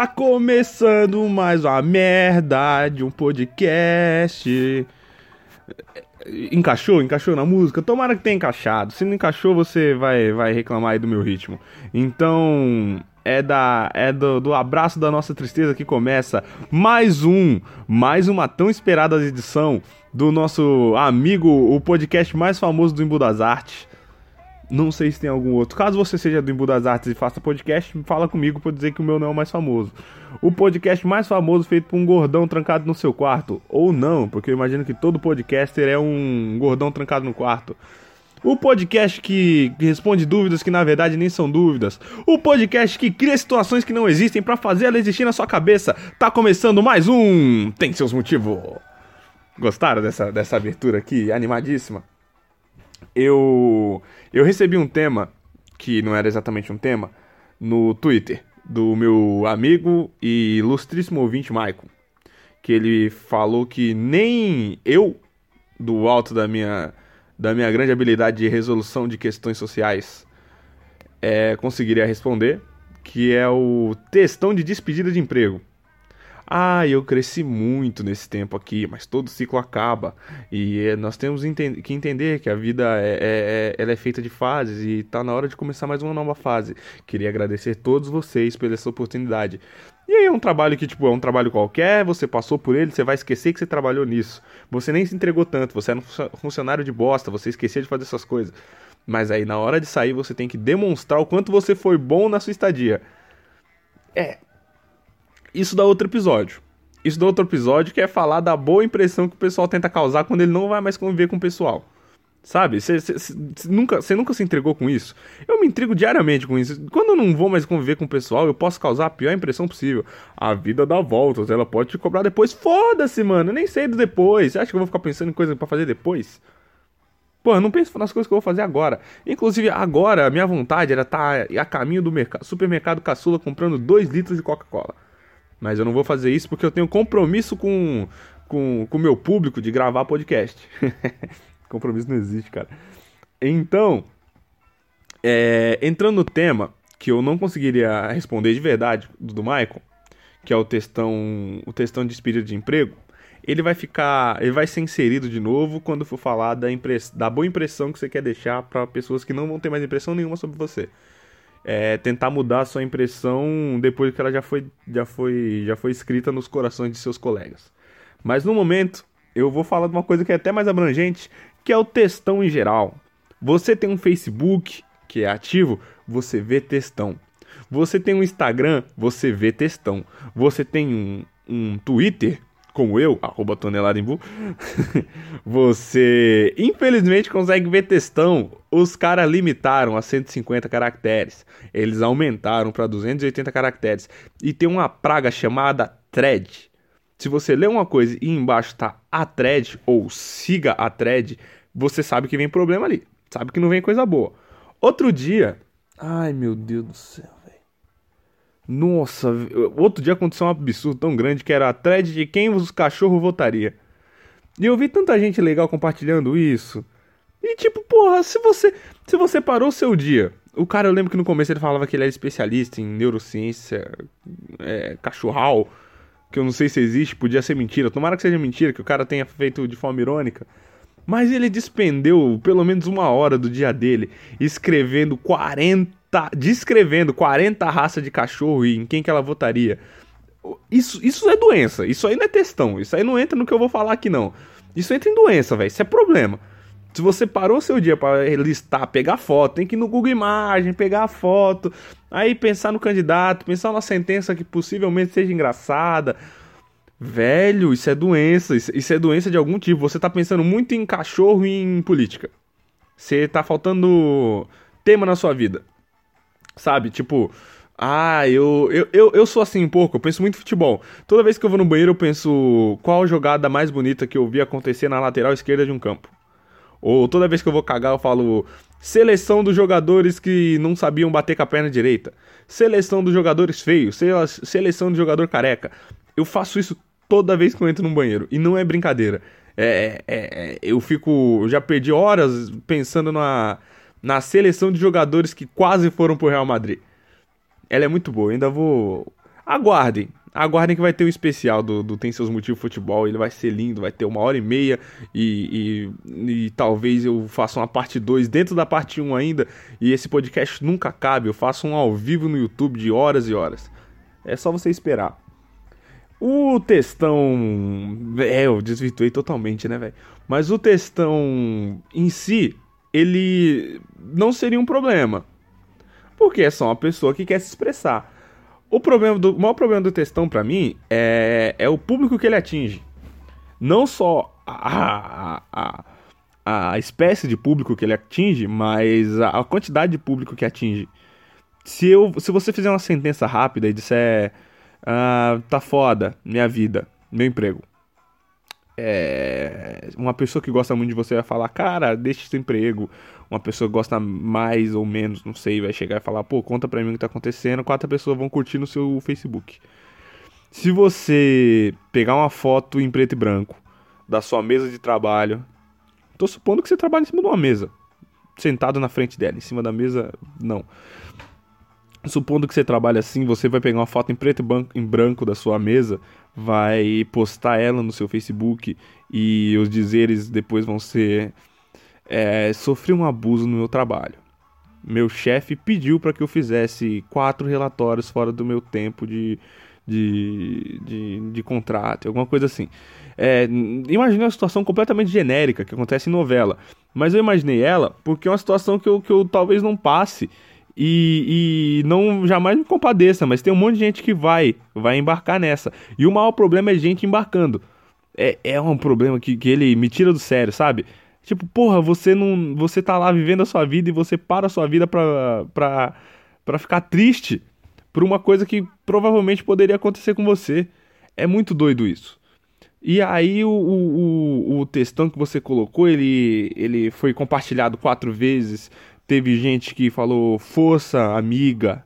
Tá começando mais uma merda de um podcast. Encaixou? Encaixou na música? Tomara que tenha encaixado. Se não encaixou, você vai, vai reclamar aí do meu ritmo. Então, é da é do, do abraço da nossa tristeza que começa mais um, mais uma tão esperada edição do nosso amigo, o podcast mais famoso do Embu das Artes. Não sei se tem algum outro. Caso você seja do Embu das Artes e faça podcast, fala comigo pra dizer que o meu não é o mais famoso. O podcast mais famoso feito por um gordão trancado no seu quarto. Ou não, porque eu imagino que todo podcaster é um gordão trancado no quarto. O podcast que responde dúvidas que na verdade nem são dúvidas. O podcast que cria situações que não existem para fazer ela existir na sua cabeça. Tá começando mais um. Tem seus motivos. Gostaram dessa, dessa abertura aqui? Animadíssima? Eu, eu recebi um tema, que não era exatamente um tema, no Twitter, do meu amigo e ilustríssimo ouvinte Michael. Que ele falou que nem eu, do alto da minha, da minha grande habilidade de resolução de questões sociais, é, conseguiria responder. Que é o textão de despedida de emprego. Ah, eu cresci muito nesse tempo aqui, mas todo ciclo acaba. E é, nós temos que entender que a vida é, é, é, ela é feita de fases e está na hora de começar mais uma nova fase. Queria agradecer todos vocês pela essa oportunidade. E aí é um trabalho que, tipo, é um trabalho qualquer, você passou por ele, você vai esquecer que você trabalhou nisso. Você nem se entregou tanto, você era um funcionário de bosta, você esquecia de fazer essas coisas. Mas aí na hora de sair você tem que demonstrar o quanto você foi bom na sua estadia. É, isso dá outro episódio. Isso dá outro episódio que é falar da boa impressão que o pessoal tenta causar quando ele não vai mais conviver com o pessoal. Sabe? Você nunca, nunca se entregou com isso? Eu me intrigo diariamente com isso. Quando eu não vou mais conviver com o pessoal, eu posso causar a pior impressão possível. A vida dá voltas, ela pode te cobrar depois. Foda-se, mano. Eu nem sei do depois. Você acha que eu vou ficar pensando em coisa para fazer depois? Pô, eu não penso nas coisas que eu vou fazer agora. Inclusive, agora, a minha vontade era estar tá a caminho do mercado, supermercado caçula comprando 2 litros de Coca-Cola. Mas eu não vou fazer isso porque eu tenho compromisso com com o meu público de gravar podcast. compromisso não existe, cara. Então, é, entrando no tema que eu não conseguiria responder de verdade do Michael, que é o textão, o textão de despedida de emprego, ele vai ficar, ele vai ser inserido de novo quando for falar da, impress, da boa impressão que você quer deixar para pessoas que não vão ter mais impressão nenhuma sobre você é, tentar mudar a sua impressão depois que ela já foi, já, foi, já foi escrita nos corações de seus colegas. Mas no momento, eu vou falar de uma coisa que é até mais abrangente, que é o textão em geral. Você tem um Facebook que é ativo, você vê textão. Você tem um Instagram, você vê textão. Você tem um, um Twitter, como eu, arroba toneladembu, você infelizmente consegue ver textão. Os caras limitaram a 150 caracteres. Eles aumentaram para 280 caracteres. E tem uma praga chamada thread. Se você lê uma coisa e embaixo tá a thread ou siga a thread, você sabe que vem problema ali. Sabe que não vem coisa boa. Outro dia. Ai meu Deus do céu. Nossa, outro dia aconteceu um absurdo tão grande que era a thread de quem os cachorros votaria. E eu vi tanta gente legal compartilhando isso. E tipo, porra, se você se você parou o seu dia. O cara, eu lembro que no começo ele falava que ele era especialista em neurociência, é, cachorral, que eu não sei se existe, podia ser mentira. Tomara que seja mentira, que o cara tenha feito de forma irônica. Mas ele despendeu pelo menos uma hora do dia dele escrevendo 40 tá descrevendo 40 raças de cachorro e em quem que ela votaria. Isso, isso é doença. Isso aí não é testão. Isso aí não entra no que eu vou falar aqui, não. Isso entra em doença, velho. Isso é problema. Se você parou seu dia para listar, pegar foto, tem que ir no Google Imagem, pegar a foto, aí pensar no candidato, pensar na sentença que possivelmente seja engraçada. Velho, isso é doença. Isso, isso é doença de algum tipo. Você tá pensando muito em cachorro e em política. Você tá faltando tema na sua vida. Sabe? Tipo, ah, eu, eu, eu, eu sou assim um pouco, eu penso muito em futebol. Toda vez que eu vou no banheiro, eu penso qual jogada mais bonita que eu vi acontecer na lateral esquerda de um campo. Ou toda vez que eu vou cagar, eu falo seleção dos jogadores que não sabiam bater com a perna direita. Seleção dos jogadores feios. Seleção do jogador careca. Eu faço isso toda vez que eu entro no banheiro. E não é brincadeira. É, é, é, eu fico. Eu já perdi horas pensando na na seleção de jogadores que quase foram pro Real Madrid. Ela é muito boa, ainda vou Aguardem, aguardem que vai ter um especial do, do Tem Seus Motivos Futebol. Ele vai ser lindo, vai ter uma hora e meia. E, e, e talvez eu faça uma parte 2 dentro da parte 1 ainda. E esse podcast nunca cabe. Eu faço um ao vivo no YouTube de horas e horas. É só você esperar. O textão. É, eu desvirtuei totalmente, né, velho? Mas o textão em si, ele não seria um problema. Porque é só uma pessoa que quer se expressar. O, problema do, o maior problema do textão, para mim, é, é o público que ele atinge. Não só a, a, a, a espécie de público que ele atinge, mas a, a quantidade de público que atinge. Se, eu, se você fizer uma sentença rápida e disser ah, tá foda, minha vida, meu emprego. É, uma pessoa que gosta muito de você vai falar, cara, deixa esse emprego. Uma pessoa que gosta mais ou menos, não sei, vai chegar e falar, pô, conta pra mim o que tá acontecendo. Quatro pessoas vão curtir no seu Facebook. Se você pegar uma foto em preto e branco da sua mesa de trabalho, tô supondo que você trabalha em cima de uma mesa, sentado na frente dela, em cima da mesa, não. Supondo que você trabalha assim, você vai pegar uma foto em preto e branco da sua mesa, vai postar ela no seu Facebook e os dizeres depois vão ser: é, sofri um abuso no meu trabalho. Meu chefe pediu para que eu fizesse quatro relatórios fora do meu tempo de, de, de, de contrato, alguma coisa assim. É, imaginei uma situação completamente genérica que acontece em novela, mas eu imaginei ela porque é uma situação que eu, que eu talvez não passe e, e, não jamais me compadeça, mas tem um monte de gente que vai, vai embarcar nessa. E o maior problema é gente embarcando. É, é um problema que, que ele me tira do sério, sabe? Tipo, porra, você não. Você tá lá vivendo a sua vida e você para a sua vida pra, pra, pra ficar triste por uma coisa que provavelmente poderia acontecer com você. É muito doido isso. E aí o, o, o, textão que você colocou, ele, ele foi compartilhado quatro vezes. Teve gente que falou, força, amiga.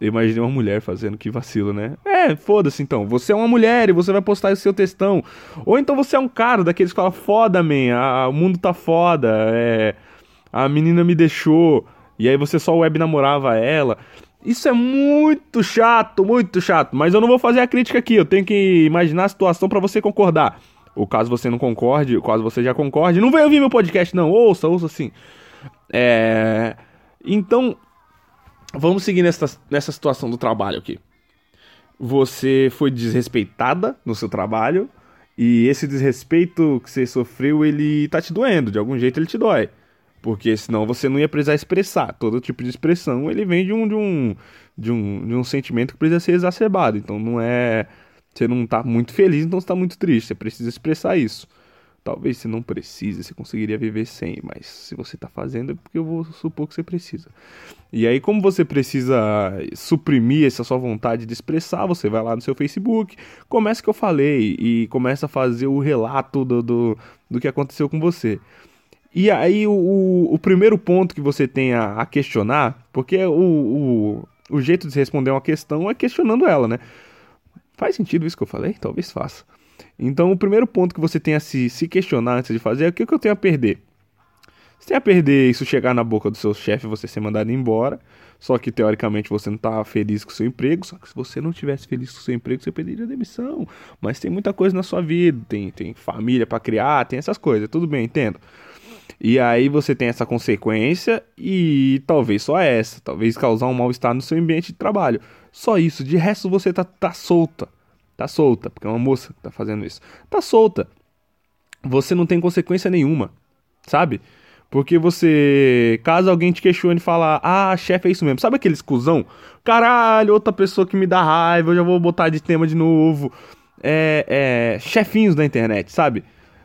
Eu imaginei uma mulher fazendo, que vacilo, né? É, foda-se então. Você é uma mulher e você vai postar esse seu textão. Ou então você é um cara daqueles que fala, foda, man, a, o mundo tá foda, é, a menina me deixou. E aí você só web namorava ela. Isso é muito chato, muito chato. Mas eu não vou fazer a crítica aqui. Eu tenho que imaginar a situação para você concordar. Ou caso você não concorde, ou caso você já concorde, não venha ouvir meu podcast, não. Ouça, ouça sim. É... Então, vamos seguir nessa, nessa situação do trabalho aqui. Você foi desrespeitada no seu trabalho e esse desrespeito que você sofreu, ele tá te doendo, de algum jeito ele te dói. Porque senão você não ia precisar expressar. Todo tipo de expressão, ele vem de um, de um, de um, de um sentimento que precisa ser exacerbado. Então não é... Você não tá muito feliz, então você tá muito triste. Você precisa expressar isso. Talvez você não precise, você conseguiria viver sem, mas se você está fazendo é porque eu vou supor que você precisa. E aí, como você precisa suprimir essa sua vontade de expressar, você vai lá no seu Facebook, começa o que eu falei e começa a fazer o relato do, do, do que aconteceu com você. E aí, o, o primeiro ponto que você tem a, a questionar, porque o, o, o jeito de responder uma questão é questionando ela, né? Faz sentido isso que eu falei? Talvez faça. Então, o primeiro ponto que você tem a se, se questionar antes de fazer é o que, que eu tenho a perder. Você tem a perder isso chegar na boca do seu chefe e você ser mandado embora. Só que teoricamente você não está feliz com o seu emprego. Só que se você não tivesse feliz com o seu emprego, você pediria demissão. Mas tem muita coisa na sua vida. Tem, tem família para criar, tem essas coisas. Tudo bem, entendo. E aí você tem essa consequência e talvez só essa. Talvez causar um mal-estar no seu ambiente de trabalho. Só isso. De resto você tá, tá solta. Tá solta, porque é uma moça que tá fazendo isso. Tá solta. Você não tem consequência nenhuma, sabe? Porque você, caso alguém te questione e falar, ah, chefe é isso mesmo. Sabe aquele cuzão? Caralho, outra pessoa que me dá raiva, eu já vou botar de tema de novo. É, é chefinhos da internet, sabe?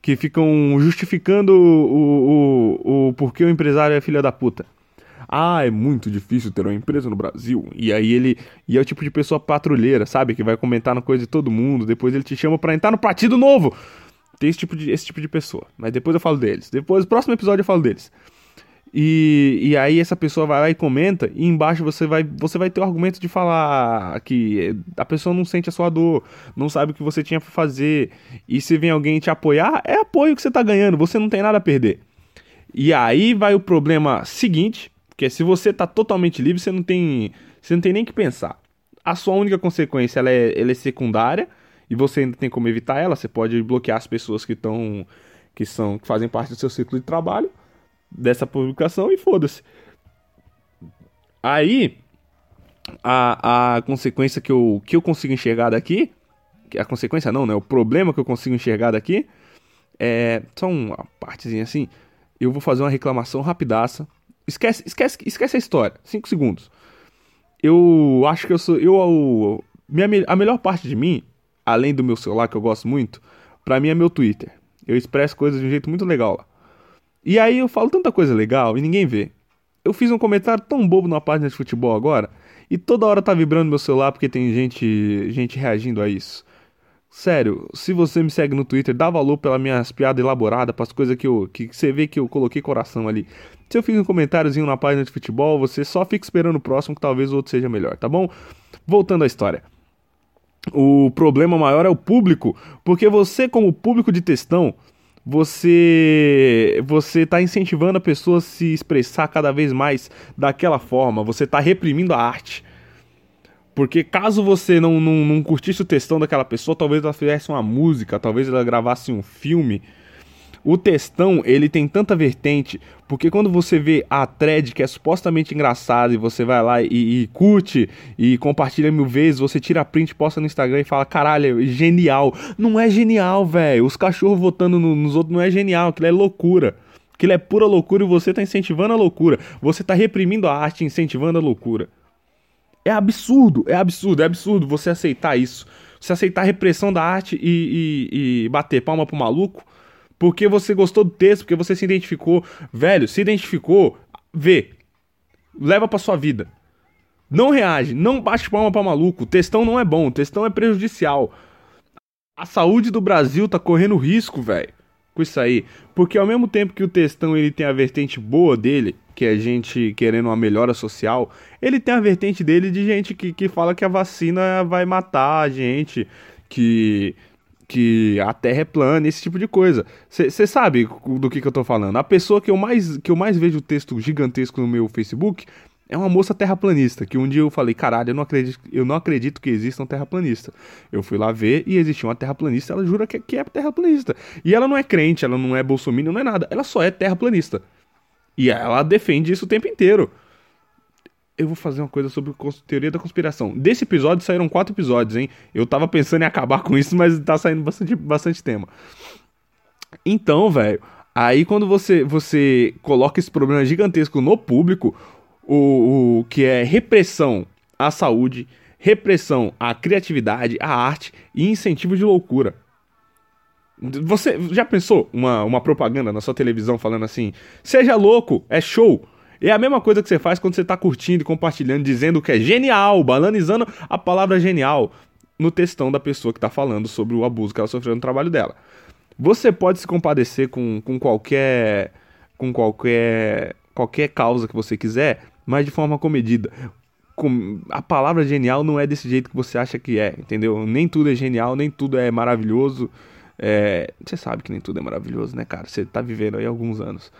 Que ficam justificando o, o, o, o porquê o empresário é filha da puta ah, é muito difícil ter uma empresa no Brasil. E aí ele. E é o tipo de pessoa patrulheira, sabe? Que vai comentar na coisa de todo mundo. Depois ele te chama para entrar no partido novo. Tem esse tipo, de, esse tipo de pessoa. Mas depois eu falo deles. Depois, no próximo episódio eu falo deles. E, e aí essa pessoa vai lá e comenta, e embaixo você vai, você vai ter o argumento de falar que a pessoa não sente a sua dor, não sabe o que você tinha pra fazer. E se vem alguém te apoiar, é apoio que você tá ganhando, você não tem nada a perder. E aí vai o problema seguinte, porque se você tá totalmente livre, você não tem, você não tem nem que pensar. a sua única consequência ela é, ela é secundária e você ainda tem como evitar ela. Você pode bloquear as pessoas que estão que são que fazem parte do seu ciclo de trabalho dessa publicação e foda-se. Aí a, a consequência que eu, que eu consigo enxergar daqui, a consequência não, né? O problema que eu consigo enxergar daqui é só uma partezinha assim. Eu vou fazer uma reclamação rapidaça. Esquece, esquece, esquece a história. 5 segundos. Eu acho que eu sou. Eu, eu, minha, a melhor parte de mim, além do meu celular, que eu gosto muito, pra mim é meu Twitter. Eu expresso coisas de um jeito muito legal lá. E aí eu falo tanta coisa legal e ninguém vê. Eu fiz um comentário tão bobo numa página de futebol agora e toda hora tá vibrando meu celular porque tem gente, gente reagindo a isso. Sério, se você me segue no Twitter, dá valor pelas minhas piadas elaboradas, as coisas que, eu, que você vê que eu coloquei coração ali. Se eu fiz um comentáriozinho na página de futebol, você só fica esperando o próximo que talvez o outro seja melhor, tá bom? Voltando à história. O problema maior é o público, porque você, como público de textão, você você está incentivando a pessoa a se expressar cada vez mais daquela forma, você está reprimindo a arte. Porque caso você não, não, não curtisse o textão daquela pessoa, talvez ela fizesse uma música, talvez ela gravasse um filme o textão, ele tem tanta vertente, porque quando você vê a thread que é supostamente engraçada e você vai lá e, e curte e compartilha mil vezes, você tira a print, posta no Instagram e fala, caralho, é genial. Não é genial, velho. Os cachorros votando no, nos outros não é genial, aquilo é loucura. Aquilo é pura loucura e você tá incentivando a loucura. Você tá reprimindo a arte, incentivando a loucura. É absurdo, é absurdo, é absurdo você aceitar isso. Você aceitar a repressão da arte e, e, e bater palma pro maluco porque você gostou do texto, porque você se identificou. Velho, se identificou, vê. Leva pra sua vida. Não reage, não bate palma pra maluco. O textão não é bom, o textão é prejudicial. A saúde do Brasil tá correndo risco, velho. Com isso aí. Porque ao mesmo tempo que o textão ele tem a vertente boa dele, que é gente querendo uma melhora social, ele tem a vertente dele de gente que, que fala que a vacina vai matar a gente, que que a Terra é plana, esse tipo de coisa. Você sabe do que, que eu tô falando. A pessoa que eu mais que eu mais vejo texto gigantesco no meu Facebook é uma moça terraplanista, que um dia eu falei, caralho, eu não acredito, eu não acredito que exista um terraplanista. Eu fui lá ver e existia uma terraplanista, ela jura que, que é terraplanista. E ela não é crente, ela não é bolsominion, não é nada, ela só é terraplanista. E ela defende isso o tempo inteiro eu vou fazer uma coisa sobre teoria da conspiração. Desse episódio saíram quatro episódios, hein? Eu tava pensando em acabar com isso, mas tá saindo bastante, bastante tema. Então, velho, aí quando você, você coloca esse problema gigantesco no público, o, o que é repressão à saúde, repressão à criatividade, à arte e incentivo de loucura. Você já pensou uma, uma propaganda na sua televisão falando assim: seja louco, é show? É a mesma coisa que você faz quando você está curtindo e compartilhando, dizendo que é genial, banalizando a palavra genial no textão da pessoa que está falando sobre o abuso que ela sofreu no trabalho dela. Você pode se compadecer com, com qualquer com qualquer qualquer causa que você quiser, mas de forma comedida. Com, a palavra genial não é desse jeito que você acha que é, entendeu? Nem tudo é genial, nem tudo é maravilhoso. É, você sabe que nem tudo é maravilhoso, né, cara? Você está vivendo aí alguns anos.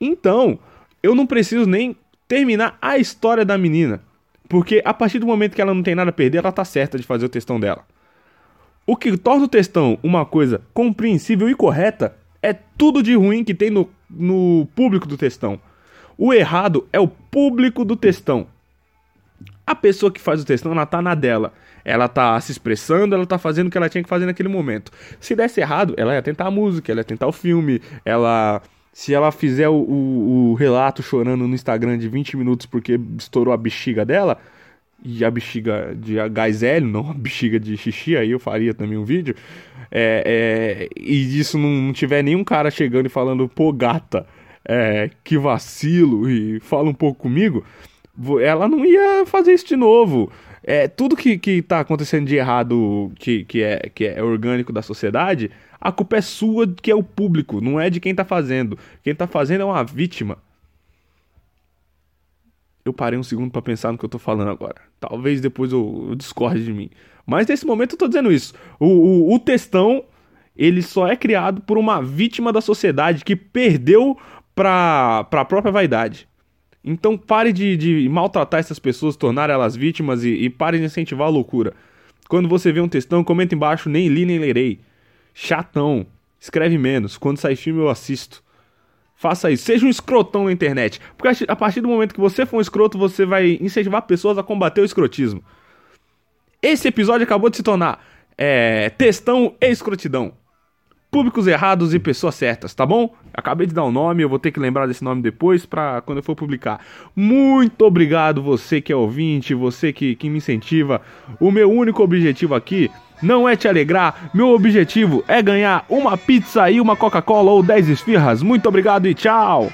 Então, eu não preciso nem terminar a história da menina. Porque a partir do momento que ela não tem nada a perder, ela tá certa de fazer o textão dela. O que torna o textão uma coisa compreensível e correta é tudo de ruim que tem no, no público do textão. O errado é o público do textão. A pessoa que faz o textão, ela tá na dela. Ela tá se expressando, ela tá fazendo o que ela tinha que fazer naquele momento. Se desse errado, ela ia tentar a música, ela ia tentar o filme, ela se ela fizer o, o, o, relato chorando no Instagram de 20 minutos porque estourou a bexiga dela, e a bexiga de gás hélio, não a bexiga de xixi, aí eu faria também um vídeo, é, é, e isso não, não, tiver nenhum cara chegando e falando, pô, gata, é, que vacilo, e fala um pouco comigo, ela não ia fazer isso de novo. É, tudo que, que tá acontecendo de errado, que, que, é, que é orgânico da sociedade, a culpa é sua, que é o público, não é de quem tá fazendo. Quem tá fazendo é uma vítima. Eu parei um segundo para pensar no que eu tô falando agora. Talvez depois eu, eu discorde de mim. Mas nesse momento eu tô dizendo isso. O, o, o textão, ele só é criado por uma vítima da sociedade que perdeu pra, pra própria vaidade. Então pare de, de maltratar essas pessoas, tornar elas vítimas e, e pare de incentivar a loucura. Quando você vê um textão, comenta embaixo, nem li nem lerei. Chatão. Escreve menos. Quando sair filme eu assisto. Faça isso. Seja um escrotão na internet. Porque a partir do momento que você for um escroto, você vai incentivar pessoas a combater o escrotismo. Esse episódio acabou de se tornar é, textão e escrotidão. Públicos errados e pessoas certas, tá bom? Acabei de dar o um nome, eu vou ter que lembrar desse nome depois para quando eu for publicar. Muito obrigado você que é ouvinte, você que, que me incentiva. O meu único objetivo aqui não é te alegrar, meu objetivo é ganhar uma pizza e uma Coca-Cola ou 10 esfirras. Muito obrigado e tchau!